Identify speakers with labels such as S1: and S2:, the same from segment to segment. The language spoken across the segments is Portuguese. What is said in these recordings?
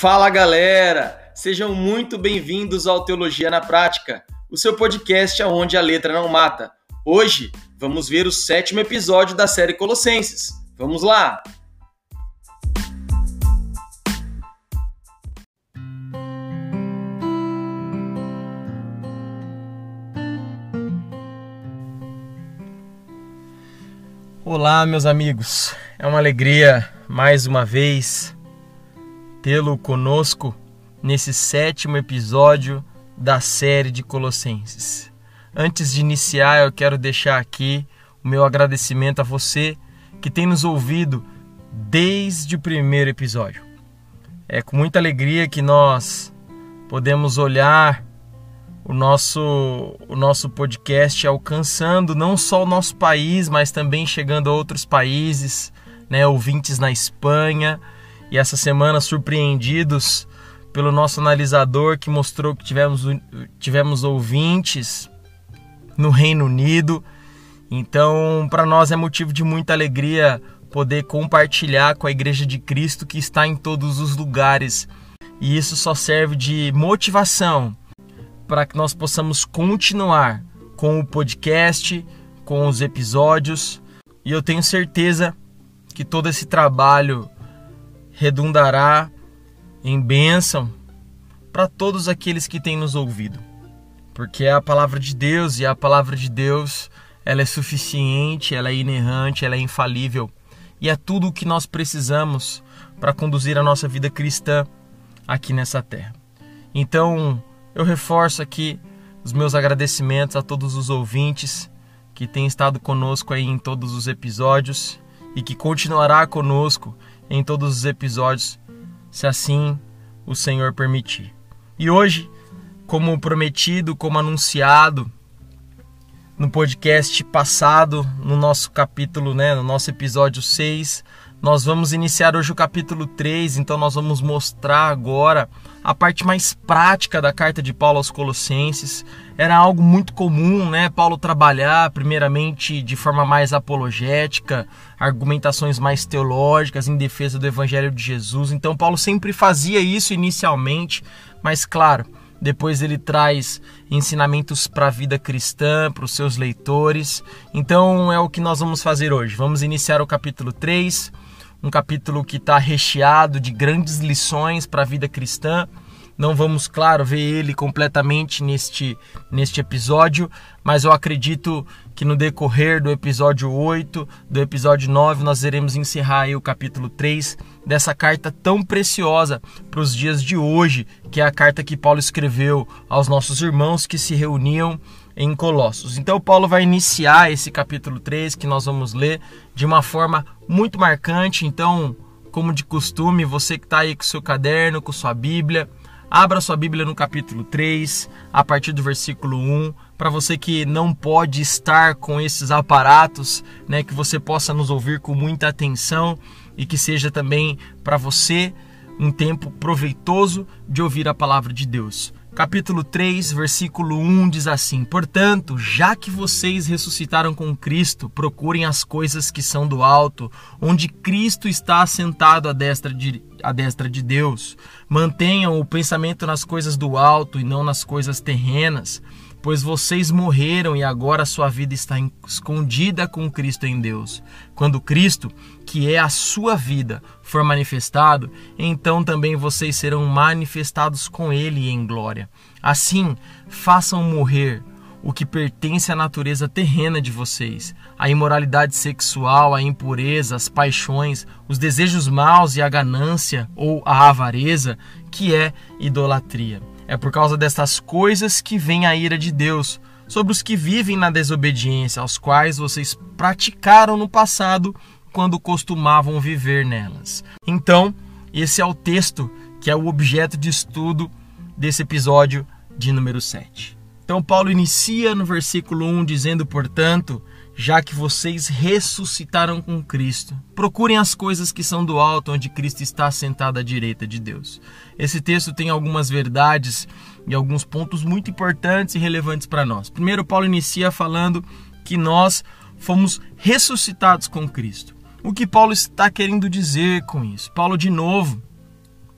S1: Fala galera, sejam muito bem-vindos ao Teologia na Prática, o seu podcast onde a letra não mata. Hoje vamos ver o sétimo episódio da série Colossenses. Vamos lá! Olá, meus amigos. É uma alegria mais uma vez tê-lo conosco nesse sétimo episódio da série de Colossenses. Antes de iniciar, eu quero deixar aqui o meu agradecimento a você que tem nos ouvido desde o primeiro episódio. É com muita alegria que nós podemos olhar o nosso, o nosso podcast alcançando não só o nosso país, mas também chegando a outros países, né, ouvintes na Espanha, e essa semana surpreendidos pelo nosso analisador que mostrou que tivemos, tivemos ouvintes no Reino Unido. Então, para nós é motivo de muita alegria poder compartilhar com a Igreja de Cristo que está em todos os lugares. E isso só serve de motivação para que nós possamos continuar com o podcast, com os episódios. E eu tenho certeza que todo esse trabalho redundará em bênção para todos aqueles que têm nos ouvido. Porque é a palavra de Deus e a palavra de Deus, ela é suficiente, ela é inerrante, ela é infalível e é tudo o que nós precisamos para conduzir a nossa vida cristã aqui nessa terra. Então, eu reforço aqui os meus agradecimentos a todos os ouvintes que têm estado conosco aí em todos os episódios e que continuará conosco em todos os episódios, se assim o Senhor permitir. E hoje, como prometido, como anunciado no podcast passado, no nosso capítulo, né, no nosso episódio 6, nós vamos iniciar hoje o capítulo 3, então nós vamos mostrar agora a parte mais prática da carta de Paulo aos Colossenses. Era algo muito comum, né? Paulo trabalhar primeiramente de forma mais apologética, argumentações mais teológicas em defesa do evangelho de Jesus. Então Paulo sempre fazia isso inicialmente, mas claro, depois ele traz ensinamentos para a vida cristã, para os seus leitores. Então é o que nós vamos fazer hoje. Vamos iniciar o capítulo 3 um capítulo que está recheado de grandes lições para a vida cristã. Não vamos, claro, ver ele completamente neste, neste episódio, mas eu acredito que no decorrer do episódio 8, do episódio 9, nós iremos encerrar o capítulo 3 dessa carta tão preciosa para os dias de hoje, que é a carta que Paulo escreveu aos nossos irmãos que se reuniam em Colossos. Então, Paulo vai iniciar esse capítulo 3 que nós vamos ler de uma forma muito marcante. Então, como de costume, você que está aí com seu caderno, com sua Bíblia, abra sua Bíblia no capítulo 3, a partir do versículo 1. Para você que não pode estar com esses aparatos, né, que você possa nos ouvir com muita atenção e que seja também para você um tempo proveitoso de ouvir a palavra de Deus capítulo 3, versículo 1 diz assim: Portanto, já que vocês ressuscitaram com Cristo, procurem as coisas que são do alto, onde Cristo está assentado à destra de, à destra de Deus. Mantenham o pensamento nas coisas do alto e não nas coisas terrenas pois vocês morreram e agora sua vida está escondida com Cristo em Deus. Quando Cristo, que é a sua vida, for manifestado, então também vocês serão manifestados com Ele em glória. Assim, façam morrer o que pertence à natureza terrena de vocês, a imoralidade sexual, a impureza, as paixões, os desejos maus e a ganância ou a avareza, que é idolatria. É por causa destas coisas que vem a ira de Deus sobre os que vivem na desobediência, aos quais vocês praticaram no passado quando costumavam viver nelas. Então, esse é o texto que é o objeto de estudo desse episódio de número 7. Então, Paulo inicia no versículo 1 dizendo, portanto, já que vocês ressuscitaram com Cristo. Procurem as coisas que são do alto, onde Cristo está sentado à direita de Deus. Esse texto tem algumas verdades e alguns pontos muito importantes e relevantes para nós. Primeiro, Paulo inicia falando que nós fomos ressuscitados com Cristo. O que Paulo está querendo dizer com isso? Paulo, de novo,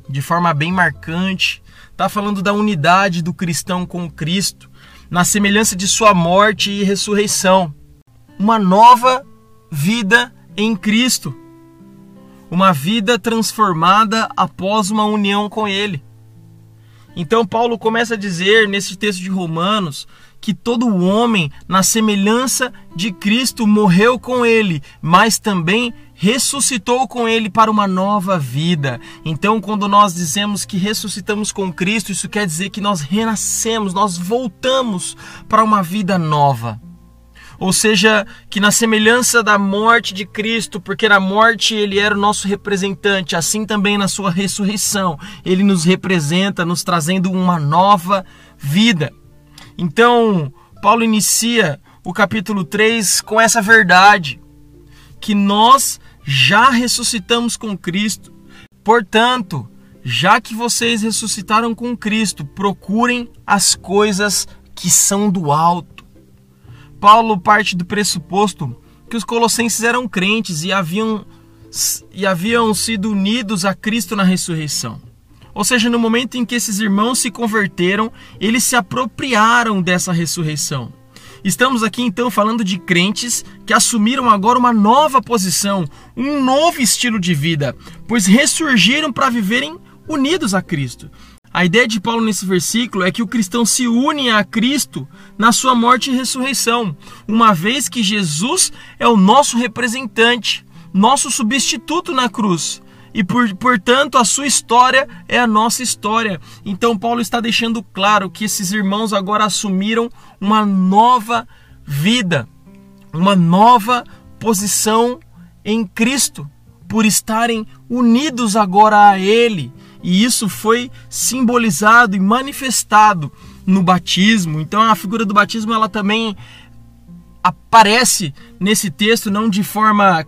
S1: de forma bem marcante. Está falando da unidade do cristão com Cristo, na semelhança de sua morte e ressurreição. Uma nova vida em Cristo. Uma vida transformada após uma união com Ele. Então, Paulo começa a dizer nesse texto de Romanos que todo homem, na semelhança de Cristo, morreu com ele, mas também ressuscitou com ele para uma nova vida. Então, quando nós dizemos que ressuscitamos com Cristo, isso quer dizer que nós renascemos, nós voltamos para uma vida nova. Ou seja, que na semelhança da morte de Cristo, porque na morte ele era o nosso representante, assim também na sua ressurreição, ele nos representa, nos trazendo uma nova vida. Então, Paulo inicia o capítulo 3 com essa verdade, que nós já ressuscitamos com Cristo. Portanto, já que vocês ressuscitaram com Cristo, procurem as coisas que são do alto. Paulo parte do pressuposto que os colossenses eram crentes e haviam, e haviam sido unidos a Cristo na ressurreição. Ou seja, no momento em que esses irmãos se converteram, eles se apropriaram dessa ressurreição. Estamos aqui então falando de crentes que assumiram agora uma nova posição, um novo estilo de vida, pois ressurgiram para viverem unidos a Cristo. A ideia de Paulo nesse versículo é que o cristão se une a Cristo na sua morte e ressurreição, uma vez que Jesus é o nosso representante, nosso substituto na cruz e por, portanto a sua história é a nossa história. Então Paulo está deixando claro que esses irmãos agora assumiram uma nova vida, uma nova posição em Cristo, por estarem unidos agora a Ele. E isso foi simbolizado e manifestado no batismo. Então a figura do batismo ela também aparece nesse texto não de forma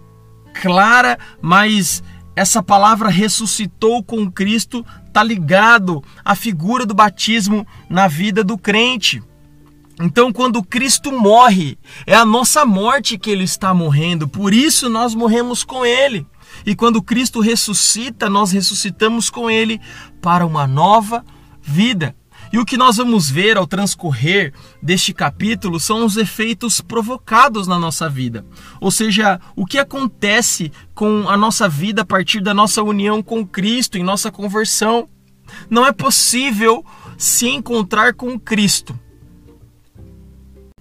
S1: clara, mas essa palavra ressuscitou com Cristo está ligado à figura do batismo na vida do crente. Então, quando Cristo morre, é a nossa morte que ele está morrendo, por isso nós morremos com ele. E quando Cristo ressuscita, nós ressuscitamos com ele para uma nova vida. E o que nós vamos ver ao transcorrer deste capítulo são os efeitos provocados na nossa vida. Ou seja, o que acontece com a nossa vida a partir da nossa união com Cristo, em nossa conversão. Não é possível se encontrar com Cristo,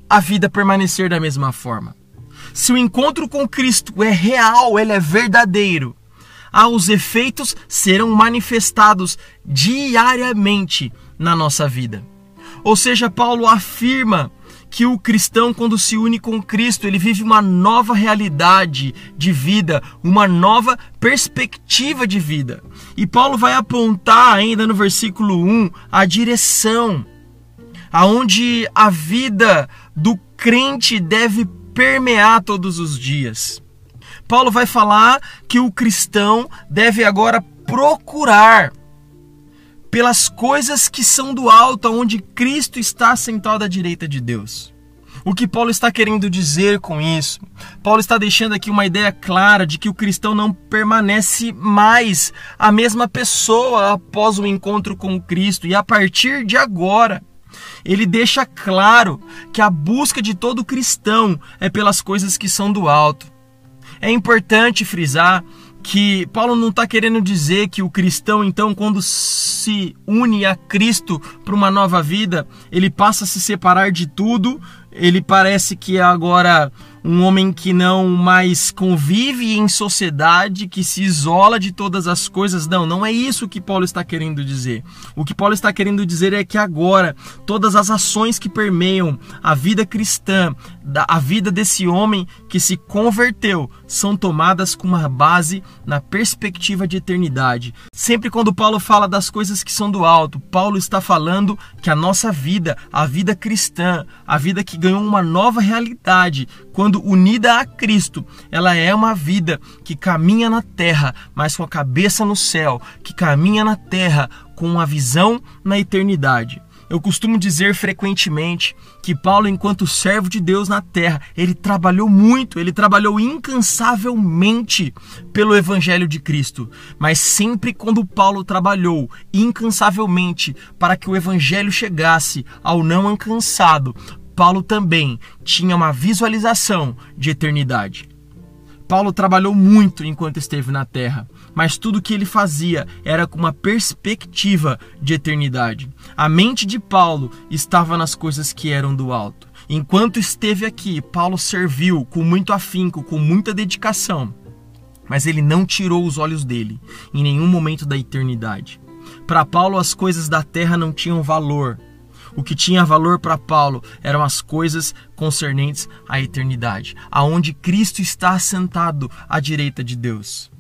S1: a vida permanecer da mesma forma. Se o encontro com Cristo é real, ele é verdadeiro, ah, os efeitos serão manifestados diariamente na nossa vida. Ou seja, Paulo afirma que o cristão, quando se une com Cristo, ele vive uma nova realidade de vida, uma nova perspectiva de vida. E Paulo vai apontar ainda no versículo 1 a direção aonde a vida do crente deve permear todos os dias. Paulo vai falar que o cristão deve agora procurar pelas coisas que são do alto, onde Cristo está sentado à direita de Deus. O que Paulo está querendo dizer com isso? Paulo está deixando aqui uma ideia clara de que o cristão não permanece mais a mesma pessoa após o encontro com Cristo e a partir de agora. Ele deixa claro que a busca de todo cristão é pelas coisas que são do alto. É importante frisar que Paulo não está querendo dizer que o cristão, então, quando se une a Cristo para uma nova vida, ele passa a se separar de tudo, ele parece que agora um homem que não mais convive em sociedade, que se isola de todas as coisas. Não, não é isso que Paulo está querendo dizer. O que Paulo está querendo dizer é que agora todas as ações que permeiam a vida cristã, a vida desse homem que se converteu, são tomadas com uma base na perspectiva de eternidade. Sempre quando Paulo fala das coisas que são do alto, Paulo está falando que a nossa vida, a vida cristã, a vida que ganhou uma nova realidade, quando unida a Cristo, ela é uma vida que caminha na terra, mas com a cabeça no céu, que caminha na terra com uma visão na eternidade. Eu costumo dizer frequentemente que Paulo, enquanto servo de Deus na terra, ele trabalhou muito, ele trabalhou incansavelmente pelo Evangelho de Cristo. Mas sempre quando Paulo trabalhou incansavelmente para que o Evangelho chegasse ao não alcançado, Paulo também tinha uma visualização de eternidade. Paulo trabalhou muito enquanto esteve na terra, mas tudo que ele fazia era com uma perspectiva de eternidade. A mente de Paulo estava nas coisas que eram do alto. Enquanto esteve aqui, Paulo serviu com muito afinco, com muita dedicação, mas ele não tirou os olhos dele em nenhum momento da eternidade. Para Paulo, as coisas da terra não tinham valor, o que tinha valor para Paulo eram as coisas concernentes à eternidade, aonde Cristo está assentado à direita de Deus.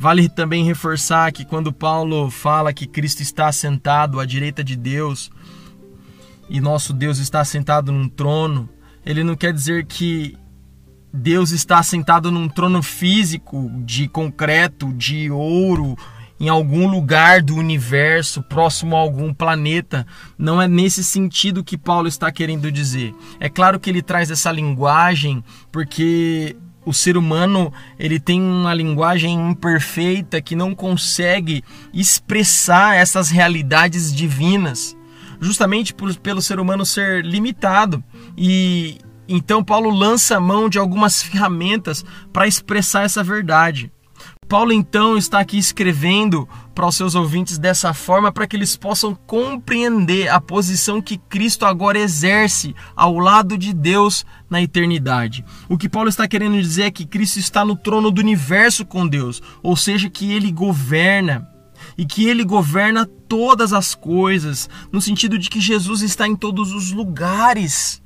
S1: Vale também reforçar que quando Paulo fala que Cristo está assentado à direita de Deus e nosso Deus está assentado num trono, ele não quer dizer que Deus está assentado num trono físico de concreto, de ouro, em algum lugar do universo, próximo a algum planeta. Não é nesse sentido que Paulo está querendo dizer. É claro que ele traz essa linguagem porque o ser humano ele tem uma linguagem imperfeita que não consegue expressar essas realidades divinas, justamente por, pelo ser humano ser limitado. E então Paulo lança a mão de algumas ferramentas para expressar essa verdade. Paulo então está aqui escrevendo para os seus ouvintes dessa forma para que eles possam compreender a posição que Cristo agora exerce ao lado de Deus na eternidade. O que Paulo está querendo dizer é que Cristo está no trono do universo com Deus, ou seja, que ele governa e que ele governa todas as coisas, no sentido de que Jesus está em todos os lugares.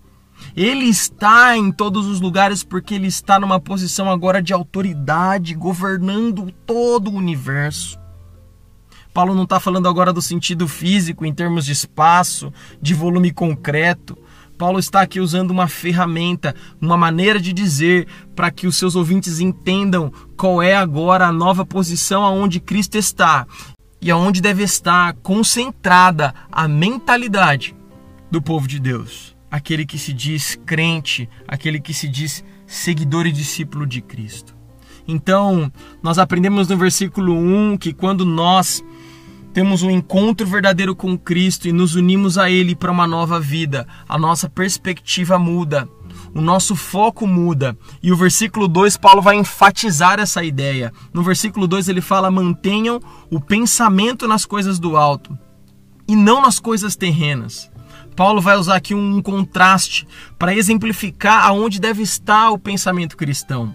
S1: Ele está em todos os lugares porque ele está numa posição agora de autoridade, governando todo o universo. Paulo não está falando agora do sentido físico, em termos de espaço, de volume concreto. Paulo está aqui usando uma ferramenta, uma maneira de dizer para que os seus ouvintes entendam qual é agora a nova posição aonde Cristo está e aonde deve estar concentrada a mentalidade do povo de Deus aquele que se diz crente, aquele que se diz seguidor e discípulo de Cristo. Então, nós aprendemos no versículo 1 que quando nós temos um encontro verdadeiro com Cristo e nos unimos a Ele para uma nova vida, a nossa perspectiva muda, o nosso foco muda. E o versículo 2, Paulo vai enfatizar essa ideia. No versículo 2, ele fala: mantenham o pensamento nas coisas do alto e não nas coisas terrenas. Paulo vai usar aqui um contraste para exemplificar aonde deve estar o pensamento cristão.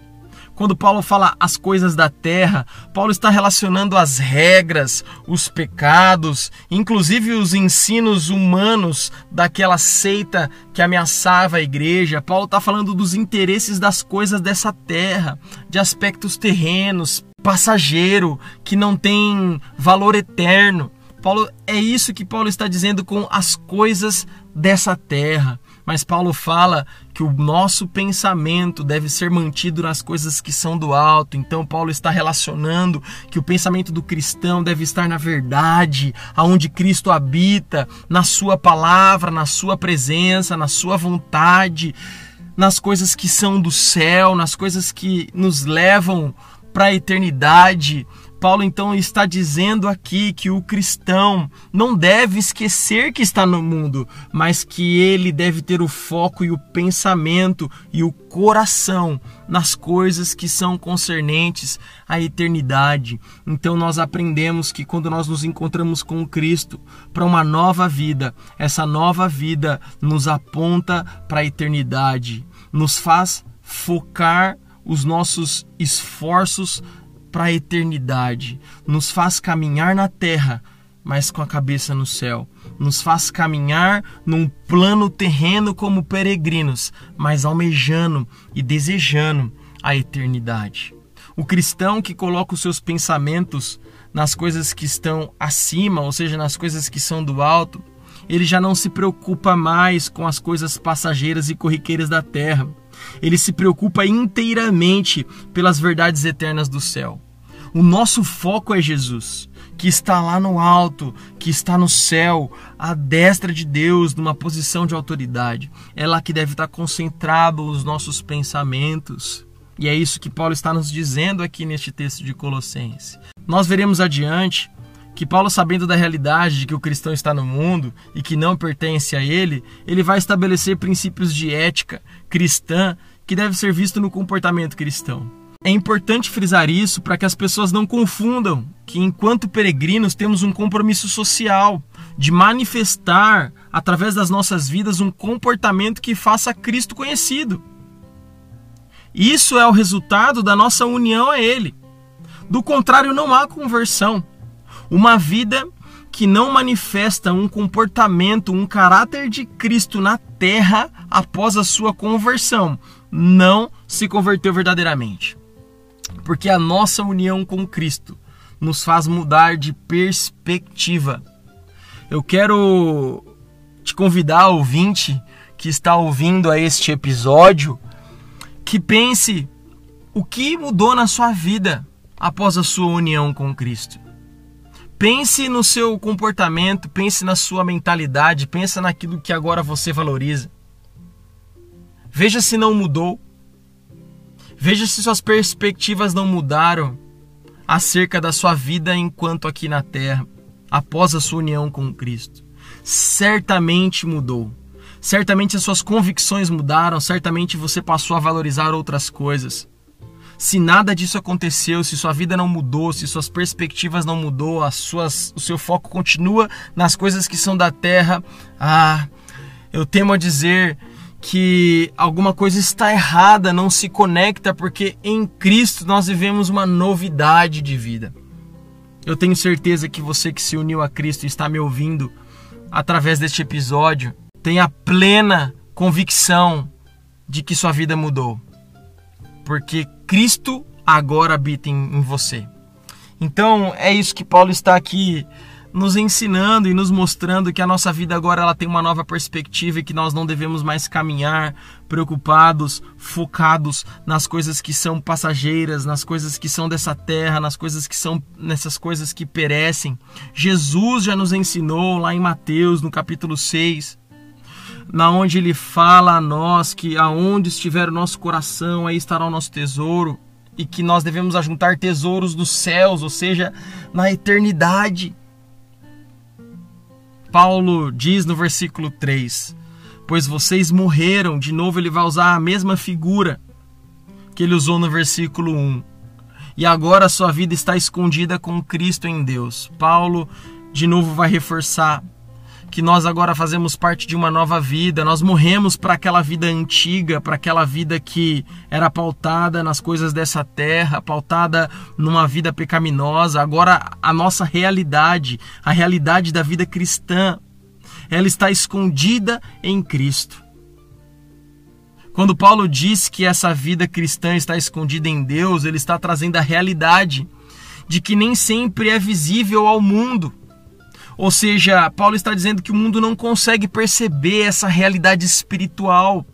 S1: Quando Paulo fala as coisas da terra, Paulo está relacionando as regras, os pecados, inclusive os ensinos humanos daquela seita que ameaçava a igreja. Paulo está falando dos interesses das coisas dessa terra, de aspectos terrenos, passageiro, que não tem valor eterno. Paulo é isso que Paulo está dizendo com as coisas dessa terra. Mas Paulo fala que o nosso pensamento deve ser mantido nas coisas que são do alto. Então Paulo está relacionando que o pensamento do cristão deve estar na verdade, aonde Cristo habita, na sua palavra, na sua presença, na sua vontade, nas coisas que são do céu, nas coisas que nos levam para a eternidade. Paulo então está dizendo aqui que o cristão não deve esquecer que está no mundo, mas que ele deve ter o foco e o pensamento e o coração nas coisas que são concernentes à eternidade. Então nós aprendemos que quando nós nos encontramos com Cristo para uma nova vida, essa nova vida nos aponta para a eternidade, nos faz focar os nossos esforços para a eternidade, nos faz caminhar na terra, mas com a cabeça no céu. Nos faz caminhar num plano terreno como peregrinos, mas almejando e desejando a eternidade. O cristão que coloca os seus pensamentos nas coisas que estão acima, ou seja, nas coisas que são do alto, ele já não se preocupa mais com as coisas passageiras e corriqueiras da terra ele se preocupa inteiramente pelas verdades eternas do céu. O nosso foco é Jesus. que está lá no alto, que está no céu, à destra de Deus, numa posição de autoridade. É lá que deve estar concentrado os nossos pensamentos. E é isso que Paulo está nos dizendo aqui neste texto de Colossenses. Nós veremos adiante que Paulo, sabendo da realidade de que o cristão está no mundo e que não pertence a ele, ele vai estabelecer princípios de ética cristã que deve ser visto no comportamento cristão. É importante frisar isso para que as pessoas não confundam que, enquanto peregrinos, temos um compromisso social de manifestar, através das nossas vidas, um comportamento que faça Cristo conhecido. Isso é o resultado da nossa união a Ele. Do contrário, não há conversão. Uma vida que não manifesta um comportamento, um caráter de Cristo na terra após a sua conversão, não se converteu verdadeiramente porque a nossa união com Cristo nos faz mudar de perspectiva. Eu quero te convidar, ouvinte, que está ouvindo a este episódio, que pense o que mudou na sua vida após a sua união com Cristo. Pense no seu comportamento, pense na sua mentalidade, pense naquilo que agora você valoriza. Veja se não mudou. Veja se suas perspectivas não mudaram acerca da sua vida enquanto aqui na terra, após a sua união com Cristo. Certamente mudou. Certamente as suas convicções mudaram, certamente você passou a valorizar outras coisas. Se nada disso aconteceu, se sua vida não mudou, se suas perspectivas não mudou, as suas, o seu foco continua nas coisas que são da terra, ah, eu temo a dizer que alguma coisa está errada, não se conecta, porque em Cristo nós vivemos uma novidade de vida. Eu tenho certeza que você que se uniu a Cristo e está me ouvindo através deste episódio tem a plena convicção de que sua vida mudou. Porque Cristo agora habita em, em você. Então é isso que Paulo está aqui nos ensinando e nos mostrando que a nossa vida agora ela tem uma nova perspectiva e que nós não devemos mais caminhar preocupados, focados nas coisas que são passageiras, nas coisas que são dessa terra, nas coisas que são nessas coisas que perecem. Jesus já nos ensinou lá em Mateus, no capítulo 6, na onde ele fala a nós que aonde estiver o nosso coração, aí estará o nosso tesouro e que nós devemos ajuntar tesouros dos céus, ou seja, na eternidade. Paulo diz no versículo 3: Pois vocês morreram, de novo ele vai usar a mesma figura que ele usou no versículo 1. E agora a sua vida está escondida com Cristo em Deus. Paulo de novo vai reforçar que nós agora fazemos parte de uma nova vida, nós morremos para aquela vida antiga, para aquela vida que era pautada nas coisas dessa terra, pautada numa vida pecaminosa. Agora a nossa realidade, a realidade da vida cristã, ela está escondida em Cristo. Quando Paulo diz que essa vida cristã está escondida em Deus, ele está trazendo a realidade de que nem sempre é visível ao mundo. Ou seja, Paulo está dizendo que o mundo não consegue perceber essa realidade espiritual,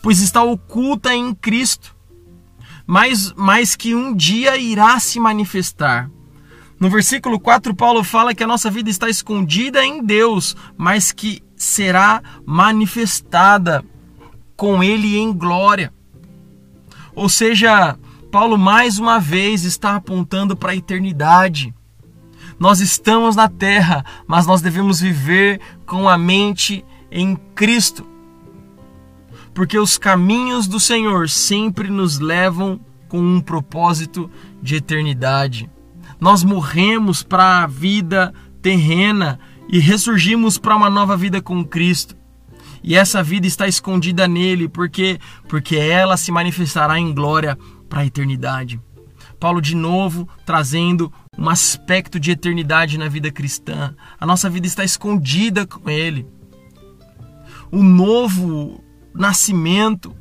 S1: pois está oculta em Cristo, mas, mas que um dia irá se manifestar. No versículo 4, Paulo fala que a nossa vida está escondida em Deus, mas que será manifestada com Ele em glória. Ou seja, Paulo mais uma vez está apontando para a eternidade. Nós estamos na terra, mas nós devemos viver com a mente em Cristo. Porque os caminhos do Senhor sempre nos levam com um propósito de eternidade. Nós morremos para a vida terrena e ressurgimos para uma nova vida com Cristo. E essa vida está escondida nele, porque porque ela se manifestará em glória para a eternidade. Paulo de novo trazendo um aspecto de eternidade na vida cristã. A nossa vida está escondida com Ele. O novo nascimento,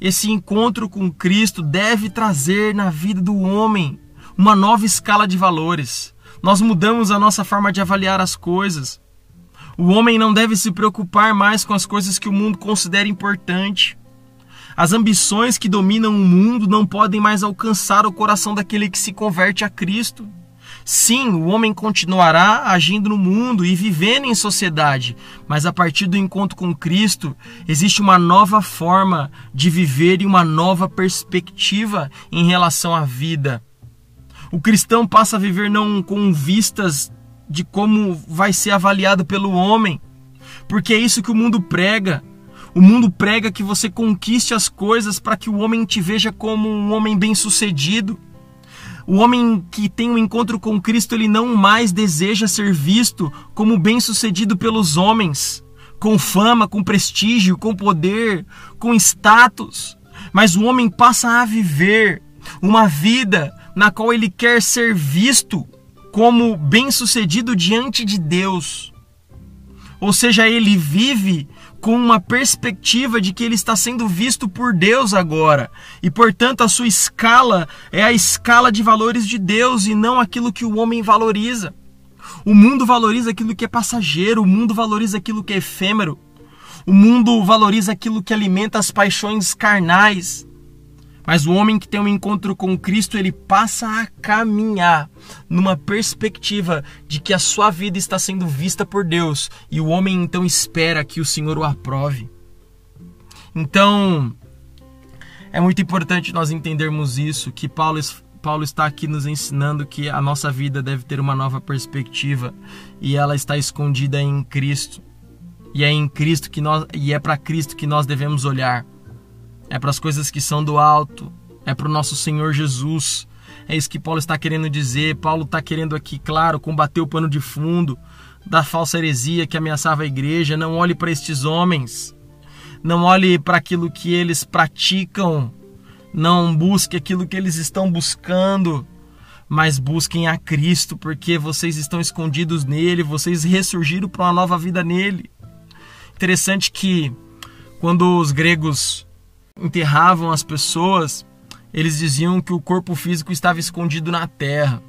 S1: esse encontro com Cristo deve trazer na vida do homem uma nova escala de valores. Nós mudamos a nossa forma de avaliar as coisas. O homem não deve se preocupar mais com as coisas que o mundo considera importante. As ambições que dominam o mundo não podem mais alcançar o coração daquele que se converte a Cristo. Sim, o homem continuará agindo no mundo e vivendo em sociedade, mas a partir do encontro com Cristo, existe uma nova forma de viver e uma nova perspectiva em relação à vida. O cristão passa a viver não com vistas de como vai ser avaliado pelo homem, porque é isso que o mundo prega. O mundo prega que você conquiste as coisas para que o homem te veja como um homem bem-sucedido. O homem que tem um encontro com Cristo, ele não mais deseja ser visto como bem-sucedido pelos homens, com fama, com prestígio, com poder, com status. Mas o homem passa a viver uma vida na qual ele quer ser visto como bem-sucedido diante de Deus. Ou seja, ele vive com uma perspectiva de que ele está sendo visto por Deus agora. E portanto, a sua escala é a escala de valores de Deus e não aquilo que o homem valoriza. O mundo valoriza aquilo que é passageiro, o mundo valoriza aquilo que é efêmero. O mundo valoriza aquilo que alimenta as paixões carnais. Mas o homem que tem um encontro com Cristo, ele passa a caminhar numa perspectiva de que a sua vida está sendo vista por Deus e o homem então espera que o Senhor o aprove. Então, é muito importante nós entendermos isso, que Paulo, Paulo está aqui nos ensinando que a nossa vida deve ter uma nova perspectiva e ela está escondida em Cristo. E é em Cristo que nós e é para Cristo que nós devemos olhar é para as coisas que são do alto, é para o nosso Senhor Jesus. É isso que Paulo está querendo dizer. Paulo está querendo aqui, claro, combater o pano de fundo da falsa heresia que ameaçava a igreja. Não olhe para estes homens, não olhe para aquilo que eles praticam, não busque aquilo que eles estão buscando, mas busquem a Cristo, porque vocês estão escondidos nele, vocês ressurgiram para uma nova vida nele. Interessante que quando os gregos enterravam as pessoas, eles diziam que o corpo físico estava escondido na terra.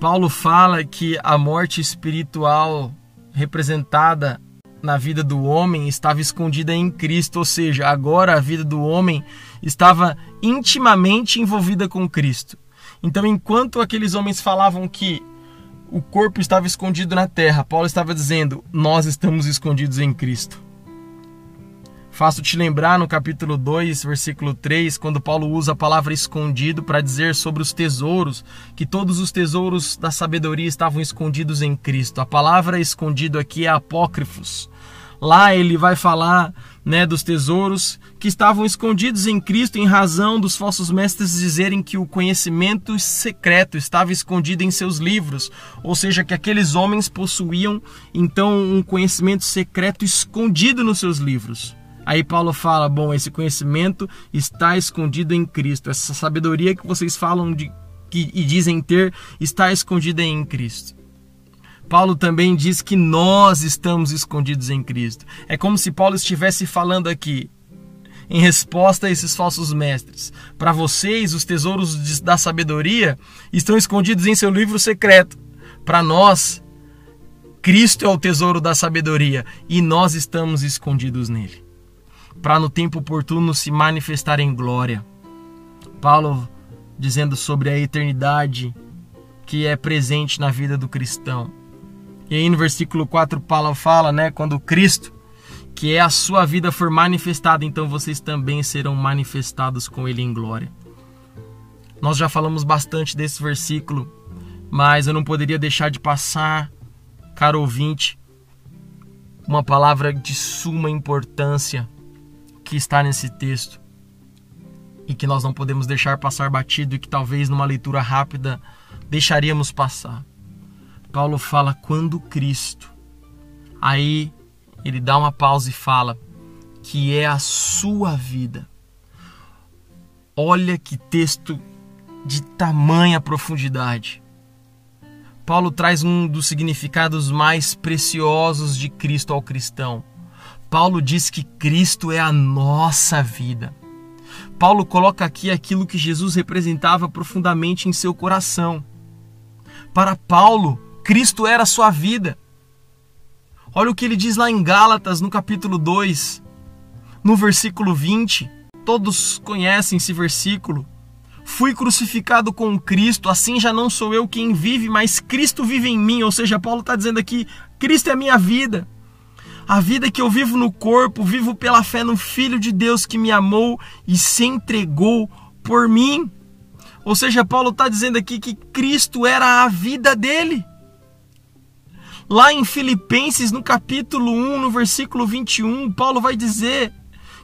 S1: Paulo fala que a morte espiritual representada na vida do homem estava escondida em Cristo, ou seja, agora a vida do homem estava intimamente envolvida com Cristo. Então, enquanto aqueles homens falavam que o corpo estava escondido na terra, Paulo estava dizendo: Nós estamos escondidos em Cristo. Faço te lembrar no capítulo 2, versículo 3, quando Paulo usa a palavra escondido para dizer sobre os tesouros, que todos os tesouros da sabedoria estavam escondidos em Cristo. A palavra escondido aqui é apócrifos. Lá ele vai falar né, dos tesouros que estavam escondidos em Cristo em razão dos falsos mestres dizerem que o conhecimento secreto estava escondido em seus livros, ou seja, que aqueles homens possuíam então um conhecimento secreto escondido nos seus livros. Aí Paulo fala: bom, esse conhecimento está escondido em Cristo. Essa sabedoria que vocês falam de que, e dizem ter está escondida em Cristo. Paulo também diz que nós estamos escondidos em Cristo. É como se Paulo estivesse falando aqui, em resposta a esses falsos mestres. Para vocês, os tesouros da sabedoria estão escondidos em seu livro secreto. Para nós, Cristo é o tesouro da sabedoria e nós estamos escondidos nele para no tempo oportuno se manifestar em glória. Paulo dizendo sobre a eternidade que é presente na vida do cristão. E aí no versículo 4 Paulo fala, né, quando Cristo, que é a sua vida for manifestada, então vocês também serão manifestados com ele em glória. Nós já falamos bastante desse versículo, mas eu não poderia deixar de passar, caro ouvinte, uma palavra de suma importância que está nesse texto e que nós não podemos deixar passar batido e que talvez numa leitura rápida deixaríamos passar. Paulo fala quando Cristo. Aí ele dá uma pausa e fala que é a sua vida. Olha que texto de tamanha profundidade. Paulo traz um dos significados mais preciosos de Cristo ao cristão Paulo diz que Cristo é a nossa vida. Paulo coloca aqui aquilo que Jesus representava profundamente em seu coração. Para Paulo, Cristo era a sua vida. Olha o que ele diz lá em Gálatas, no capítulo 2, no versículo 20. Todos conhecem esse versículo. Fui crucificado com Cristo, assim já não sou eu quem vive, mas Cristo vive em mim. Ou seja, Paulo está dizendo aqui: Cristo é a minha vida. A vida que eu vivo no corpo, vivo pela fé no Filho de Deus que me amou e se entregou por mim. Ou seja, Paulo está dizendo aqui que Cristo era a vida dele. Lá em Filipenses, no capítulo 1, no versículo 21, Paulo vai dizer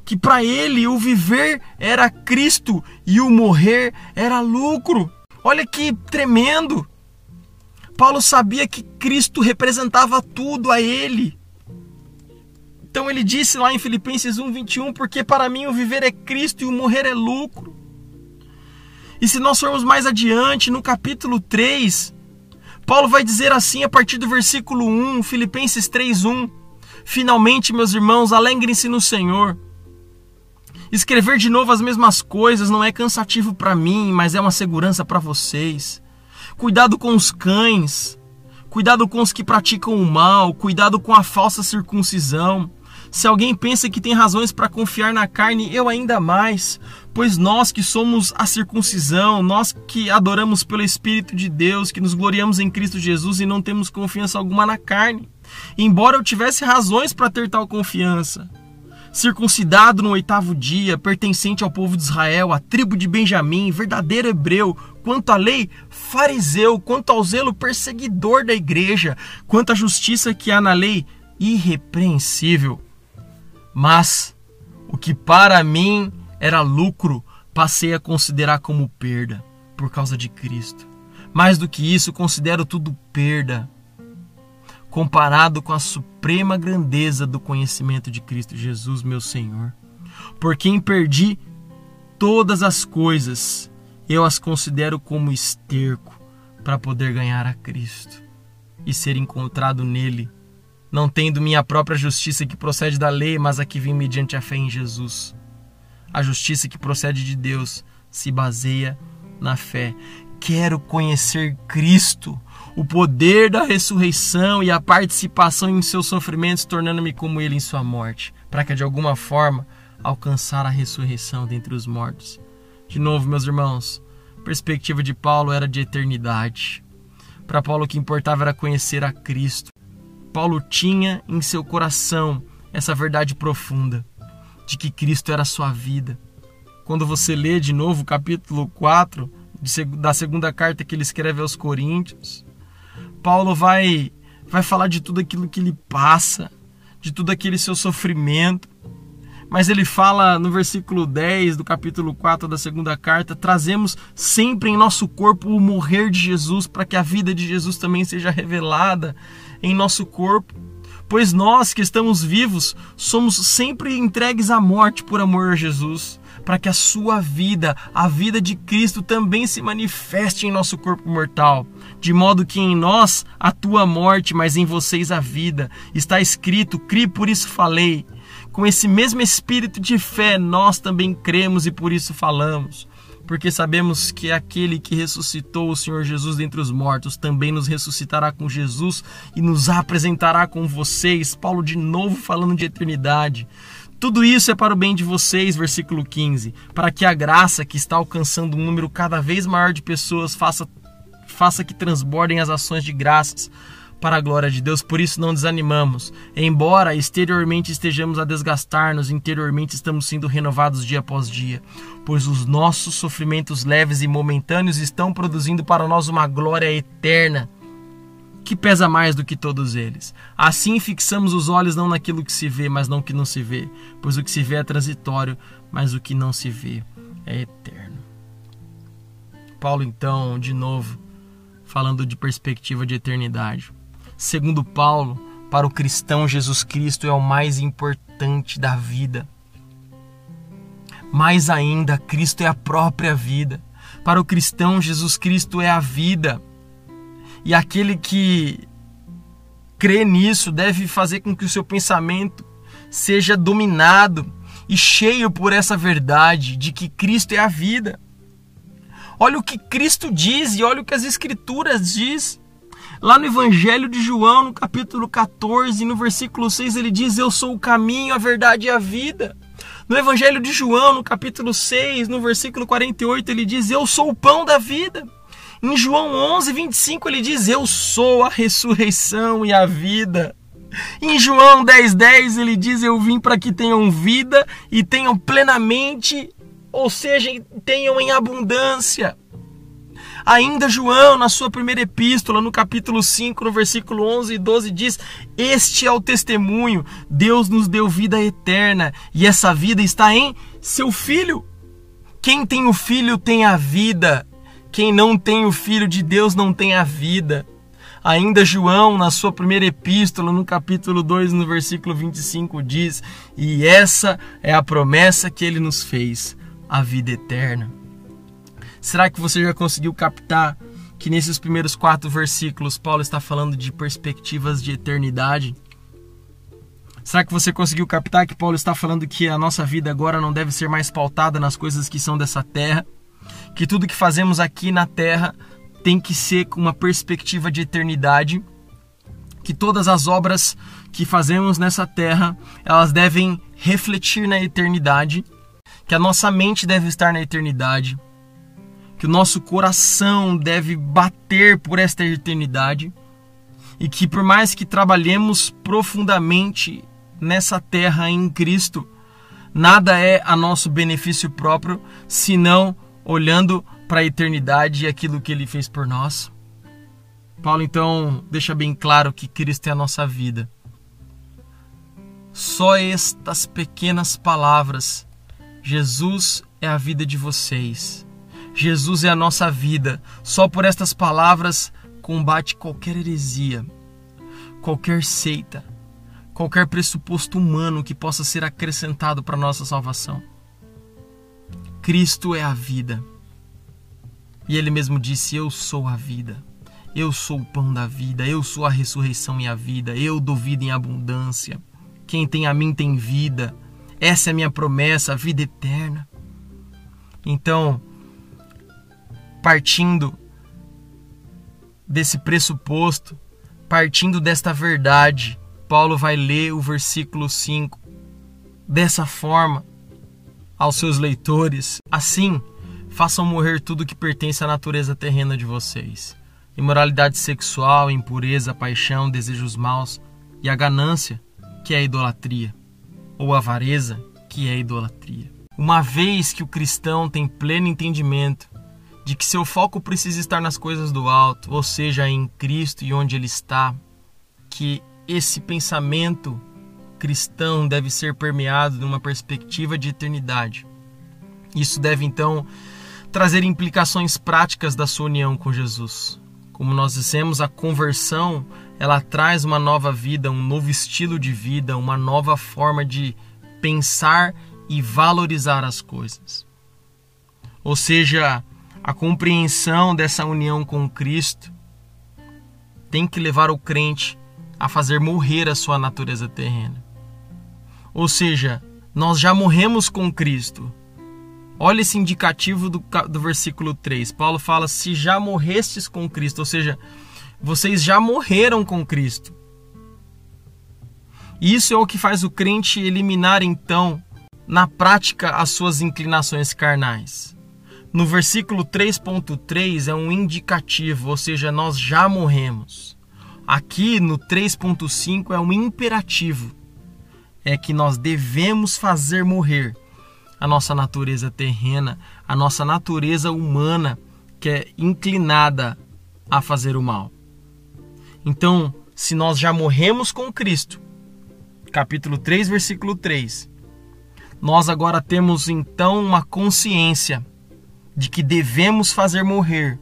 S1: que para ele o viver era Cristo e o morrer era lucro. Olha que tremendo! Paulo sabia que Cristo representava tudo a ele. Então ele disse lá em Filipenses 1:21, porque para mim o viver é Cristo e o morrer é lucro. E se nós formos mais adiante, no capítulo 3, Paulo vai dizer assim a partir do versículo 1, Filipenses 3:1, Finalmente, meus irmãos, alegrem-se no Senhor. Escrever de novo as mesmas coisas não é cansativo para mim, mas é uma segurança para vocês. Cuidado com os cães, cuidado com os que praticam o mal, cuidado com a falsa circuncisão. Se alguém pensa que tem razões para confiar na carne, eu ainda mais, pois nós que somos a circuncisão, nós que adoramos pelo Espírito de Deus, que nos gloriamos em Cristo Jesus e não temos confiança alguma na carne. Embora eu tivesse razões para ter tal confiança, circuncidado no oitavo dia, pertencente ao povo de Israel, à tribo de Benjamim, verdadeiro hebreu, quanto à lei, fariseu, quanto ao zelo, perseguidor da igreja, quanto à justiça que há na lei, irrepreensível. Mas o que para mim era lucro, passei a considerar como perda por causa de Cristo. Mais do que isso, considero tudo perda comparado com a suprema grandeza do conhecimento de Cristo Jesus, meu Senhor. Por quem perdi todas as coisas, eu as considero como esterco para poder ganhar a Cristo e ser encontrado nele, não tendo minha própria justiça que procede da lei, mas a que vem mediante a fé em Jesus. A justiça que procede de Deus se baseia na fé. Quero conhecer Cristo o poder da ressurreição e a participação em seus sofrimentos, tornando-me como ele em sua morte, para que de alguma forma alcançar a ressurreição dentre os mortos. De novo, meus irmãos, a perspectiva de Paulo era de eternidade. Para Paulo o que importava era conhecer a Cristo. Paulo tinha em seu coração essa verdade profunda de que Cristo era a sua vida. Quando você lê de novo o capítulo 4 da segunda carta que ele escreve aos Coríntios, Paulo vai vai falar de tudo aquilo que ele passa, de tudo aquele seu sofrimento. Mas ele fala no versículo 10 do capítulo 4 da segunda carta: trazemos sempre em nosso corpo o morrer de Jesus, para que a vida de Jesus também seja revelada em nosso corpo. Pois nós que estamos vivos somos sempre entregues à morte por amor a Jesus para que a sua vida, a vida de Cristo, também se manifeste em nosso corpo mortal, de modo que em nós a morte, mas em vocês a vida. Está escrito: crie, por isso falei. Com esse mesmo espírito de fé, nós também cremos e por isso falamos porque sabemos que aquele que ressuscitou o Senhor Jesus dentre os mortos também nos ressuscitará com Jesus e nos apresentará com vocês. Paulo de novo falando de eternidade. Tudo isso é para o bem de vocês, versículo 15, para que a graça que está alcançando um número cada vez maior de pessoas faça, faça que transbordem as ações de graças para a glória de Deus. Por isso não desanimamos. Embora exteriormente estejamos a desgastar-nos, interiormente estamos sendo renovados dia após dia, pois os nossos sofrimentos leves e momentâneos estão produzindo para nós uma glória eterna que pesa mais do que todos eles. Assim fixamos os olhos não naquilo que se vê, mas não que não se vê, pois o que se vê é transitório, mas o que não se vê é eterno. Paulo, então, de novo, falando de perspectiva de eternidade. Segundo Paulo, para o cristão, Jesus Cristo é o mais importante da vida. Mais ainda, Cristo é a própria vida. Para o cristão, Jesus Cristo é a vida. E aquele que crê nisso deve fazer com que o seu pensamento seja dominado e cheio por essa verdade de que Cristo é a vida. Olha o que Cristo diz e olha o que as Escrituras diz. Lá no Evangelho de João, no capítulo 14, no versículo 6, ele diz: Eu sou o caminho, a verdade e a vida. No Evangelho de João, no capítulo 6, no versículo 48, ele diz: Eu sou o pão da vida. Em João 11, 25, ele diz: Eu sou a ressurreição e a vida. Em João 10, 10, ele diz: Eu vim para que tenham vida e tenham plenamente, ou seja, tenham em abundância. Ainda João, na sua primeira epístola, no capítulo 5, no versículo 11 e 12, diz: Este é o testemunho, Deus nos deu vida eterna e essa vida está em seu Filho. Quem tem o Filho tem a vida, quem não tem o Filho de Deus não tem a vida. Ainda João, na sua primeira epístola, no capítulo 2, no versículo 25, diz: E essa é a promessa que ele nos fez, a vida eterna. Será que você já conseguiu captar que nesses primeiros quatro versículos Paulo está falando de perspectivas de eternidade? Será que você conseguiu captar que Paulo está falando que a nossa vida agora não deve ser mais pautada nas coisas que são dessa terra? Que tudo que fazemos aqui na terra tem que ser com uma perspectiva de eternidade? Que todas as obras que fazemos nessa terra, elas devem refletir na eternidade? Que a nossa mente deve estar na eternidade? Que o nosso coração deve bater por esta eternidade e que por mais que trabalhemos profundamente nessa terra em Cristo, nada é a nosso benefício próprio, senão olhando para a eternidade e aquilo que ele fez por nós. Paulo então deixa bem claro que Cristo é a nossa vida. Só estas pequenas palavras, Jesus é a vida de vocês Jesus é a nossa vida. Só por estas palavras combate qualquer heresia, qualquer seita, qualquer pressuposto humano que possa ser acrescentado para nossa salvação. Cristo é a vida. E ele mesmo disse: Eu sou a vida. Eu sou o pão da vida, eu sou a ressurreição e a vida, eu dou vida em abundância. Quem tem a mim tem vida. Essa é a minha promessa, a vida eterna. Então, partindo desse pressuposto, partindo desta verdade, Paulo vai ler o versículo 5 dessa forma aos seus leitores. Assim, façam morrer tudo que pertence à natureza terrena de vocês: imoralidade sexual, impureza, paixão, desejos maus e a ganância, que é a idolatria, ou a avareza, que é a idolatria. Uma vez que o cristão tem pleno entendimento de que seu foco precisa estar nas coisas do alto, ou seja, em Cristo e onde Ele está, que esse pensamento cristão deve ser permeado numa perspectiva de eternidade. Isso deve então trazer implicações práticas da sua união com Jesus. Como nós dissemos, a conversão, ela traz uma nova vida, um novo estilo de vida, uma nova forma de pensar e valorizar as coisas. Ou seja, a compreensão dessa união com Cristo tem que levar o crente a fazer morrer a sua natureza terrena. Ou seja, nós já morremos com Cristo. Olha esse indicativo do, do versículo 3. Paulo fala: se já morrestes com Cristo, ou seja, vocês já morreram com Cristo. Isso é o que faz o crente eliminar então, na prática, as suas inclinações carnais. No versículo 3.3 é um indicativo, ou seja, nós já morremos. Aqui no 3.5 é um imperativo, é que nós devemos fazer morrer a nossa natureza terrena, a nossa natureza humana que é inclinada a fazer o mal. Então, se nós já morremos com Cristo, capítulo 3, versículo 3, nós agora temos então uma consciência de que devemos fazer morrer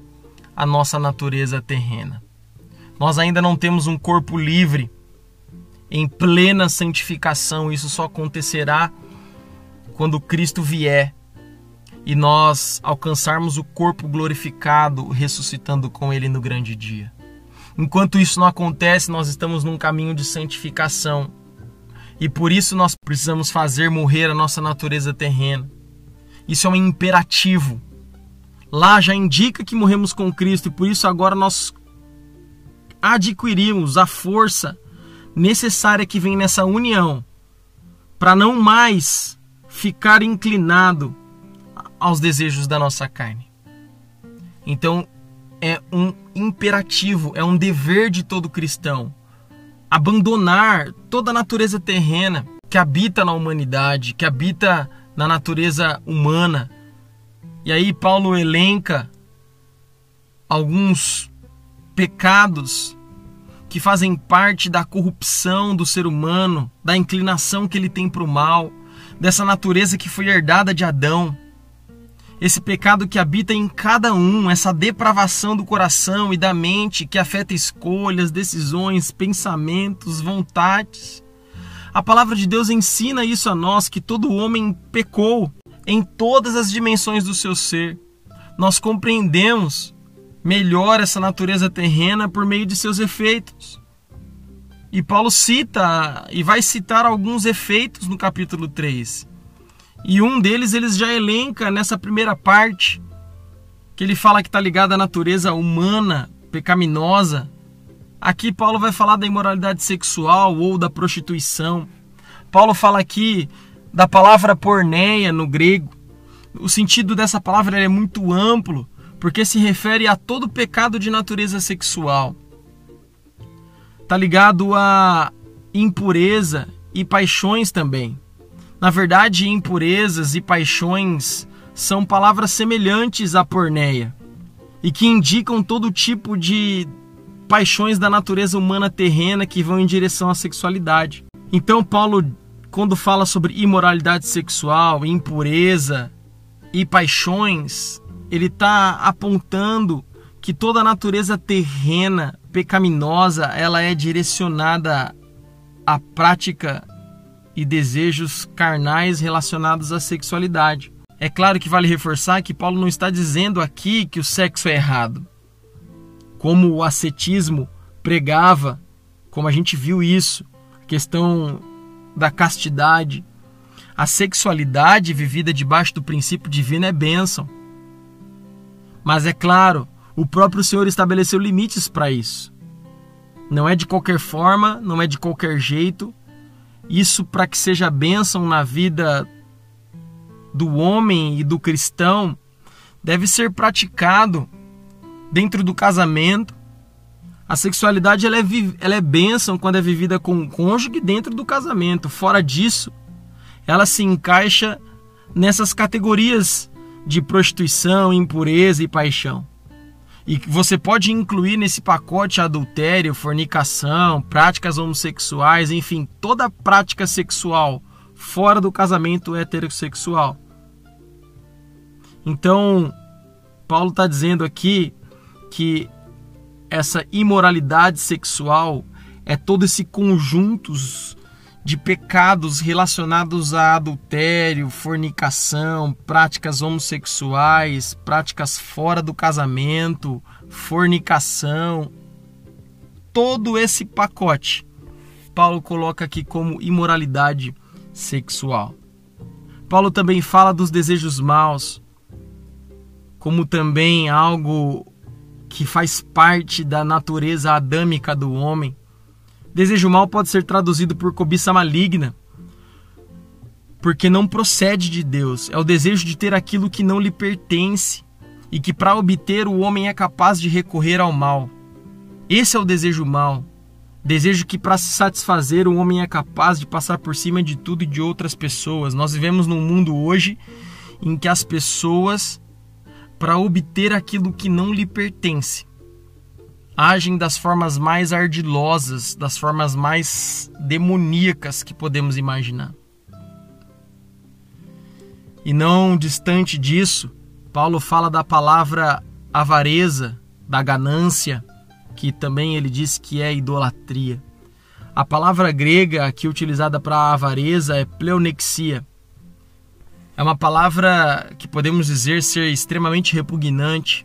S1: a nossa natureza terrena. Nós ainda não temos um corpo livre em plena santificação, isso só acontecerá quando Cristo vier e nós alcançarmos o corpo glorificado, ressuscitando com Ele no grande dia. Enquanto isso não acontece, nós estamos num caminho de santificação e por isso nós precisamos fazer morrer a nossa natureza terrena. Isso é um imperativo lá já indica que morremos com Cristo e por isso agora nós adquirimos a força necessária que vem nessa união para não mais ficar inclinado aos desejos da nossa carne. Então, é um imperativo, é um dever de todo cristão abandonar toda a natureza terrena que habita na humanidade, que habita na natureza humana. E aí Paulo elenca alguns pecados que fazem parte da corrupção do ser humano, da inclinação que ele tem para o mal, dessa natureza que foi herdada de Adão esse pecado que habita em cada um, essa depravação do coração e da mente que afeta escolhas, decisões, pensamentos, vontades. A palavra de Deus ensina isso a nós que todo homem pecou em todas as dimensões do seu ser. Nós compreendemos melhor essa natureza terrena por meio de seus efeitos. E Paulo cita e vai citar alguns efeitos no capítulo 3. E um deles eles já elenca nessa primeira parte, que ele fala que está ligado à natureza humana, pecaminosa. Aqui Paulo vai falar da imoralidade sexual ou da prostituição. Paulo fala aqui da palavra porneia no grego. O sentido dessa palavra é muito amplo, porque se refere a todo pecado de natureza sexual. Está ligado a impureza e paixões também. Na verdade, impurezas e paixões são palavras semelhantes à porneia e que indicam todo tipo de paixões da natureza humana terrena que vão em direção à sexualidade. Então, Paulo, quando fala sobre imoralidade sexual, impureza e paixões, ele está apontando que toda a natureza terrena, pecaminosa, ela é direcionada à prática e desejos carnais relacionados à sexualidade. É claro que vale reforçar que Paulo não está dizendo aqui que o sexo é errado. Como o ascetismo pregava, como a gente viu isso, questão da castidade. A sexualidade vivida debaixo do princípio divino é bênção. Mas é claro, o próprio Senhor estabeleceu limites para isso. Não é de qualquer forma, não é de qualquer jeito, isso para que seja bênção na vida do homem e do cristão, deve ser praticado dentro do casamento. A sexualidade ela é, ela é bênção quando é vivida com o cônjuge dentro do casamento. Fora disso, ela se encaixa nessas categorias de prostituição, impureza e paixão. E você pode incluir nesse pacote adultério, fornicação, práticas homossexuais, enfim, toda prática sexual fora do casamento heterossexual. Então, Paulo está dizendo aqui que essa imoralidade sexual é todo esse conjunto de pecados relacionados a adultério, fornicação, práticas homossexuais, práticas fora do casamento, fornicação, todo esse pacote Paulo coloca aqui como imoralidade sexual. Paulo também fala dos desejos maus, como também algo que faz parte da natureza adâmica do homem Desejo mal pode ser traduzido por cobiça maligna, porque não procede de Deus. É o desejo de ter aquilo que não lhe pertence e que para obter o homem é capaz de recorrer ao mal. Esse é o desejo mal. Desejo que para se satisfazer o homem é capaz de passar por cima de tudo e de outras pessoas. Nós vivemos num mundo hoje em que as pessoas para obter aquilo que não lhe pertence, agem das formas mais ardilosas, das formas mais demoníacas que podemos imaginar. E não distante disso, Paulo fala da palavra avareza, da ganância, que também ele diz que é idolatria. A palavra grega aqui utilizada para avareza é pleonexia. É uma palavra que podemos dizer ser extremamente repugnante,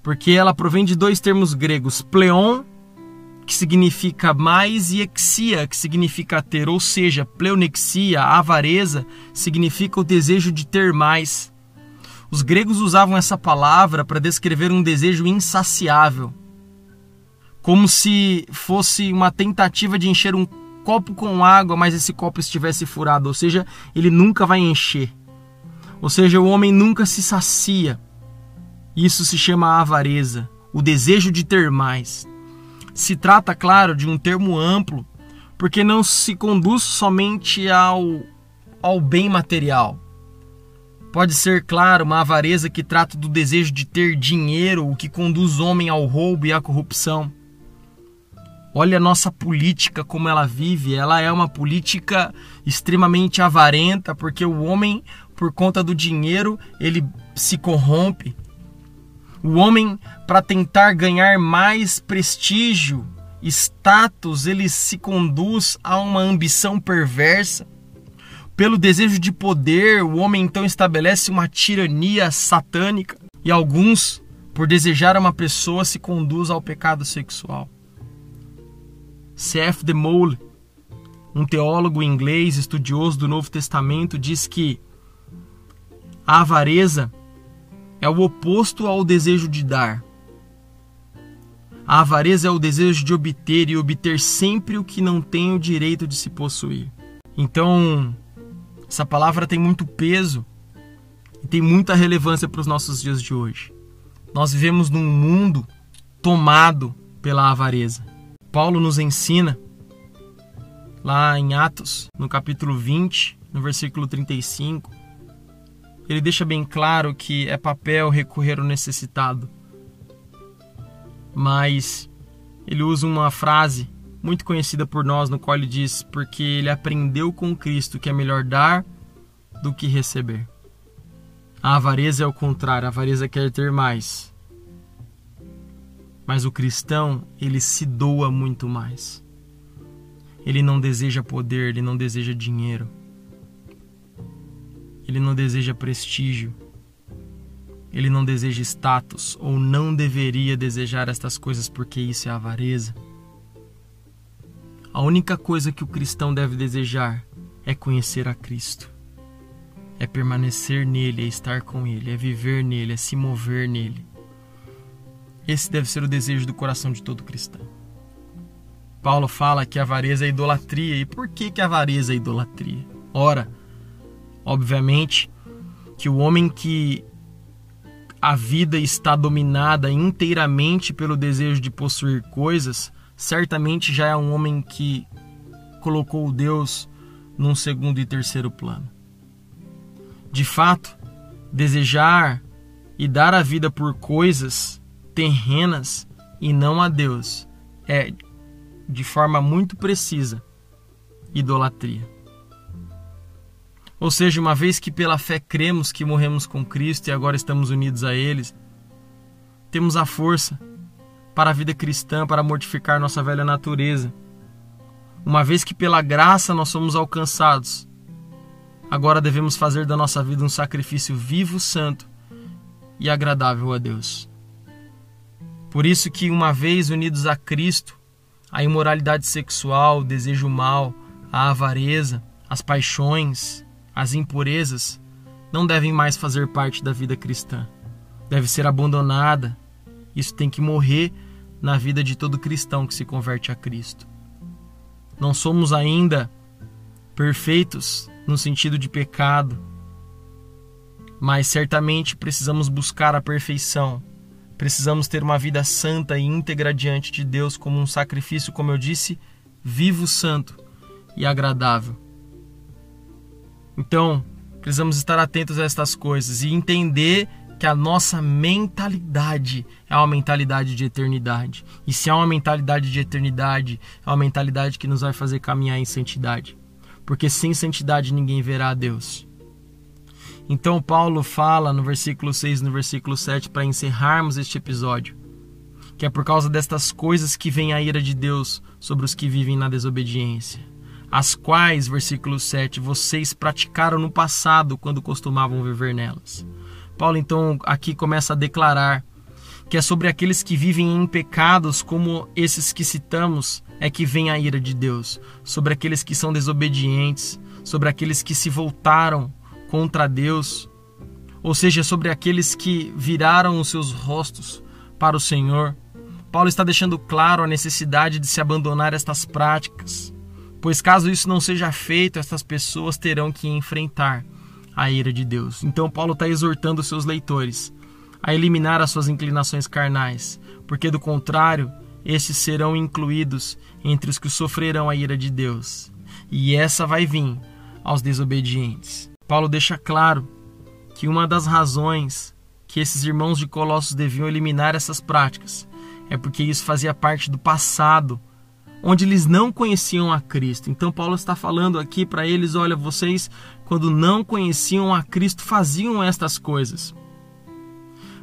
S1: porque ela provém de dois termos gregos, pleon, que significa mais, e exia, que significa ter, ou seja, pleonexia, avareza, significa o desejo de ter mais. Os gregos usavam essa palavra para descrever um desejo insaciável, como se fosse uma tentativa de encher um copo com água, mas esse copo estivesse furado, ou seja, ele nunca vai encher. Ou seja, o homem nunca se sacia. Isso se chama avareza, o desejo de ter mais. Se trata, claro, de um termo amplo, porque não se conduz somente ao, ao bem material. Pode ser, claro, uma avareza que trata do desejo de ter dinheiro, o que conduz o homem ao roubo e à corrupção. Olha a nossa política como ela vive, ela é uma política extremamente avarenta, porque o homem, por conta do dinheiro, ele se corrompe. O homem, para tentar ganhar mais prestígio, status, ele se conduz a uma ambição perversa. Pelo desejo de poder, o homem então estabelece uma tirania satânica e alguns, por desejar uma pessoa, se conduz ao pecado sexual. C.F. de Mole, um teólogo inglês estudioso do Novo Testamento, diz que a avareza é o oposto ao desejo de dar. A avareza é o desejo de obter e obter sempre o que não tem o direito de se possuir. Então, essa palavra tem muito peso e tem muita relevância para os nossos dias de hoje. Nós vivemos num mundo tomado pela avareza. Paulo nos ensina lá em Atos, no capítulo 20, no versículo 35, ele deixa bem claro que é papel recorrer ao necessitado. Mas ele usa uma frase muito conhecida por nós, no qual ele diz: Porque ele aprendeu com Cristo que é melhor dar do que receber. A avareza é o contrário, a avareza quer ter mais. Mas o cristão, ele se doa muito mais. Ele não deseja poder, ele não deseja dinheiro. Ele não deseja prestígio. Ele não deseja status ou não deveria desejar estas coisas porque isso é avareza. A única coisa que o cristão deve desejar é conhecer a Cristo. É permanecer nele, é estar com ele, é viver nele, é se mover nele. Esse deve ser o desejo do coração de todo cristão. Paulo fala que a avareza é idolatria. E por que, que a avareza é idolatria? Ora, obviamente que o homem que a vida está dominada inteiramente pelo desejo de possuir coisas, certamente já é um homem que colocou Deus num segundo e terceiro plano. De fato, desejar e dar a vida por coisas terrenas e não a Deus. É, de forma muito precisa, idolatria. Ou seja, uma vez que pela fé cremos que morremos com Cristo e agora estamos unidos a eles, temos a força para a vida cristã, para mortificar nossa velha natureza. Uma vez que pela graça nós somos alcançados, agora devemos fazer da nossa vida um sacrifício vivo, santo e agradável a Deus. Por isso que uma vez unidos a Cristo, a imoralidade sexual, o desejo mal, a avareza, as paixões, as impurezas não devem mais fazer parte da vida cristã. Deve ser abandonada. Isso tem que morrer na vida de todo cristão que se converte a Cristo. Não somos ainda perfeitos no sentido de pecado, mas certamente precisamos buscar a perfeição Precisamos ter uma vida santa e íntegra diante de Deus como um sacrifício, como eu disse, vivo, santo e agradável. Então, precisamos estar atentos a estas coisas e entender que a nossa mentalidade é uma mentalidade de eternidade. E se é uma mentalidade de eternidade, é uma mentalidade que nos vai fazer caminhar em santidade. Porque sem santidade ninguém verá a Deus. Então Paulo fala no versículo 6 e no versículo 7 para encerrarmos este episódio, que é por causa destas coisas que vem a ira de Deus sobre os que vivem na desobediência, as quais, versículo 7, vocês praticaram no passado quando costumavam viver nelas. Paulo então aqui começa a declarar que é sobre aqueles que vivem em pecados como esses que citamos é que vem a ira de Deus, sobre aqueles que são desobedientes, sobre aqueles que se voltaram contra Deus, ou seja, sobre aqueles que viraram os seus rostos para o Senhor. Paulo está deixando claro a necessidade de se abandonar estas práticas, Pois caso isso não seja feito, essas pessoas terão que enfrentar a ira de Deus. Então, Paulo está exortando seus leitores a eliminar as suas inclinações carnais, porque do contrário, estes serão incluídos entre os que sofrerão a ira de Deus. E essa vai vir aos desobedientes. Paulo deixa claro que uma das razões que esses irmãos de Colossos deviam eliminar essas práticas é porque isso fazia parte do passado onde eles não conheciam a Cristo. Então Paulo está falando aqui para eles, olha, vocês quando não conheciam a Cristo faziam estas coisas.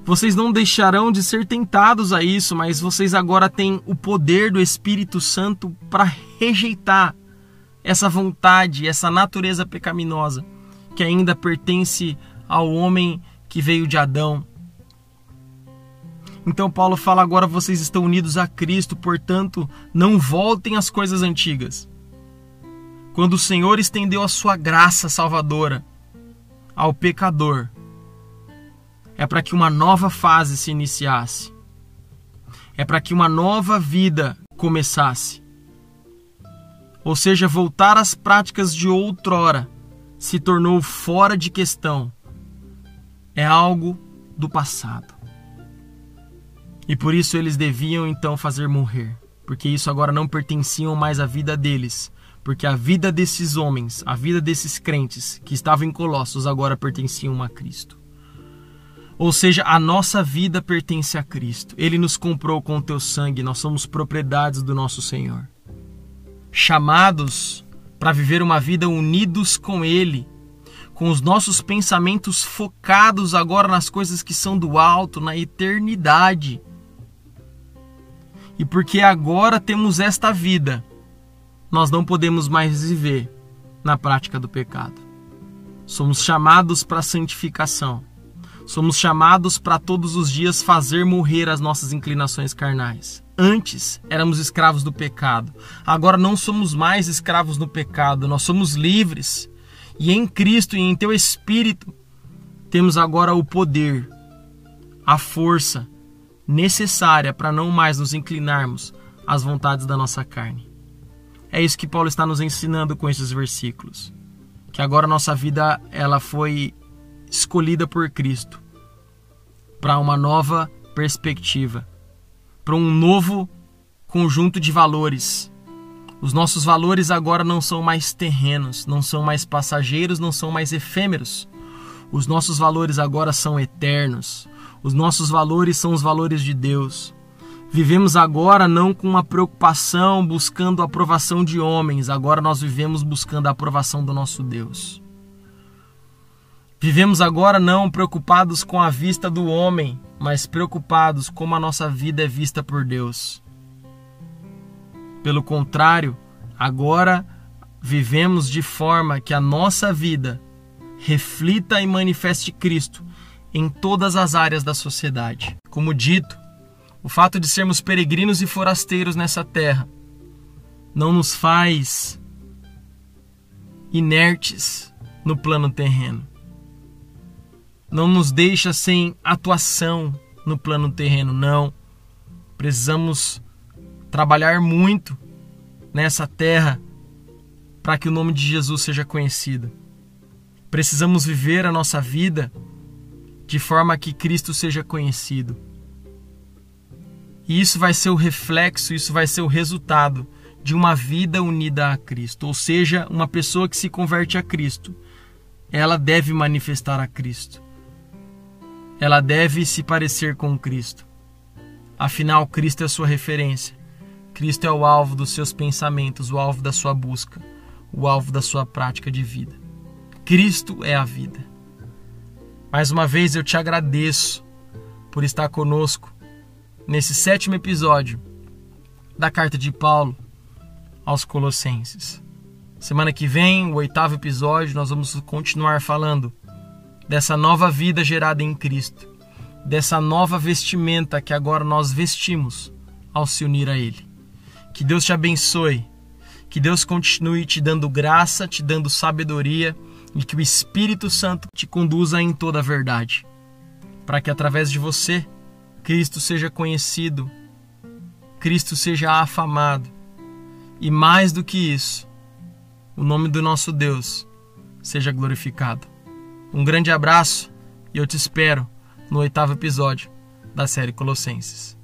S1: Vocês não deixarão de ser tentados a isso, mas vocês agora têm o poder do Espírito Santo para rejeitar essa vontade, essa natureza pecaminosa que ainda pertence ao homem que veio de Adão então Paulo fala agora vocês estão unidos a Cristo, portanto, não voltem às coisas antigas. Quando o Senhor estendeu a sua graça salvadora ao pecador, é para que uma nova fase se iniciasse. É para que uma nova vida começasse. Ou seja, voltar às práticas de outrora se tornou fora de questão. É algo do passado. E por isso eles deviam então fazer morrer, porque isso agora não pertenciam mais à vida deles, porque a vida desses homens, a vida desses crentes que estavam em Colossos agora pertenciam a Cristo. Ou seja, a nossa vida pertence a Cristo. Ele nos comprou com o teu sangue, nós somos propriedades do nosso Senhor. Chamados para viver uma vida unidos com Ele, com os nossos pensamentos focados agora nas coisas que são do alto, na eternidade e porque agora temos esta vida, nós não podemos mais viver na prática do pecado. Somos chamados para a santificação. Somos chamados para todos os dias fazer morrer as nossas inclinações carnais. Antes éramos escravos do pecado. Agora não somos mais escravos do pecado, nós somos livres. E em Cristo e em teu espírito temos agora o poder, a força necessária para não mais nos inclinarmos às vontades da nossa carne. É isso que Paulo está nos ensinando com esses versículos. Que agora nossa vida ela foi escolhida por Cristo para uma nova perspectiva, para um novo conjunto de valores. Os nossos valores agora não são mais terrenos, não são mais passageiros, não são mais efêmeros. Os nossos valores agora são eternos. Os nossos valores são os valores de Deus. Vivemos agora não com uma preocupação buscando a aprovação de homens, agora nós vivemos buscando a aprovação do nosso Deus. Vivemos agora não preocupados com a vista do homem, mas preocupados como a nossa vida é vista por Deus. Pelo contrário, agora vivemos de forma que a nossa vida reflita e manifeste Cristo em todas as áreas da sociedade. Como dito, o fato de sermos peregrinos e forasteiros nessa terra não nos faz inertes no plano terreno. Não nos deixa sem atuação no plano terreno, não. Precisamos trabalhar muito nessa terra para que o nome de Jesus seja conhecido. Precisamos viver a nossa vida de forma que Cristo seja conhecido. E isso vai ser o reflexo, isso vai ser o resultado de uma vida unida a Cristo, ou seja, uma pessoa que se converte a Cristo, ela deve manifestar a Cristo. Ela deve se parecer com Cristo. Afinal, Cristo é sua referência. Cristo é o alvo dos seus pensamentos, o alvo da sua busca, o alvo da sua prática de vida. Cristo é a vida. Mais uma vez eu te agradeço por estar conosco nesse sétimo episódio da carta de Paulo aos Colossenses. Semana que vem, o oitavo episódio, nós vamos continuar falando dessa nova vida gerada em Cristo, dessa nova vestimenta que agora nós vestimos ao se unir a Ele. Que Deus te abençoe, que Deus continue te dando graça, te dando sabedoria e que o Espírito Santo te conduza em toda a verdade, para que através de você Cristo seja conhecido, Cristo seja afamado e mais do que isso, o nome do nosso Deus seja glorificado. Um grande abraço e eu te espero no oitavo episódio da série Colossenses.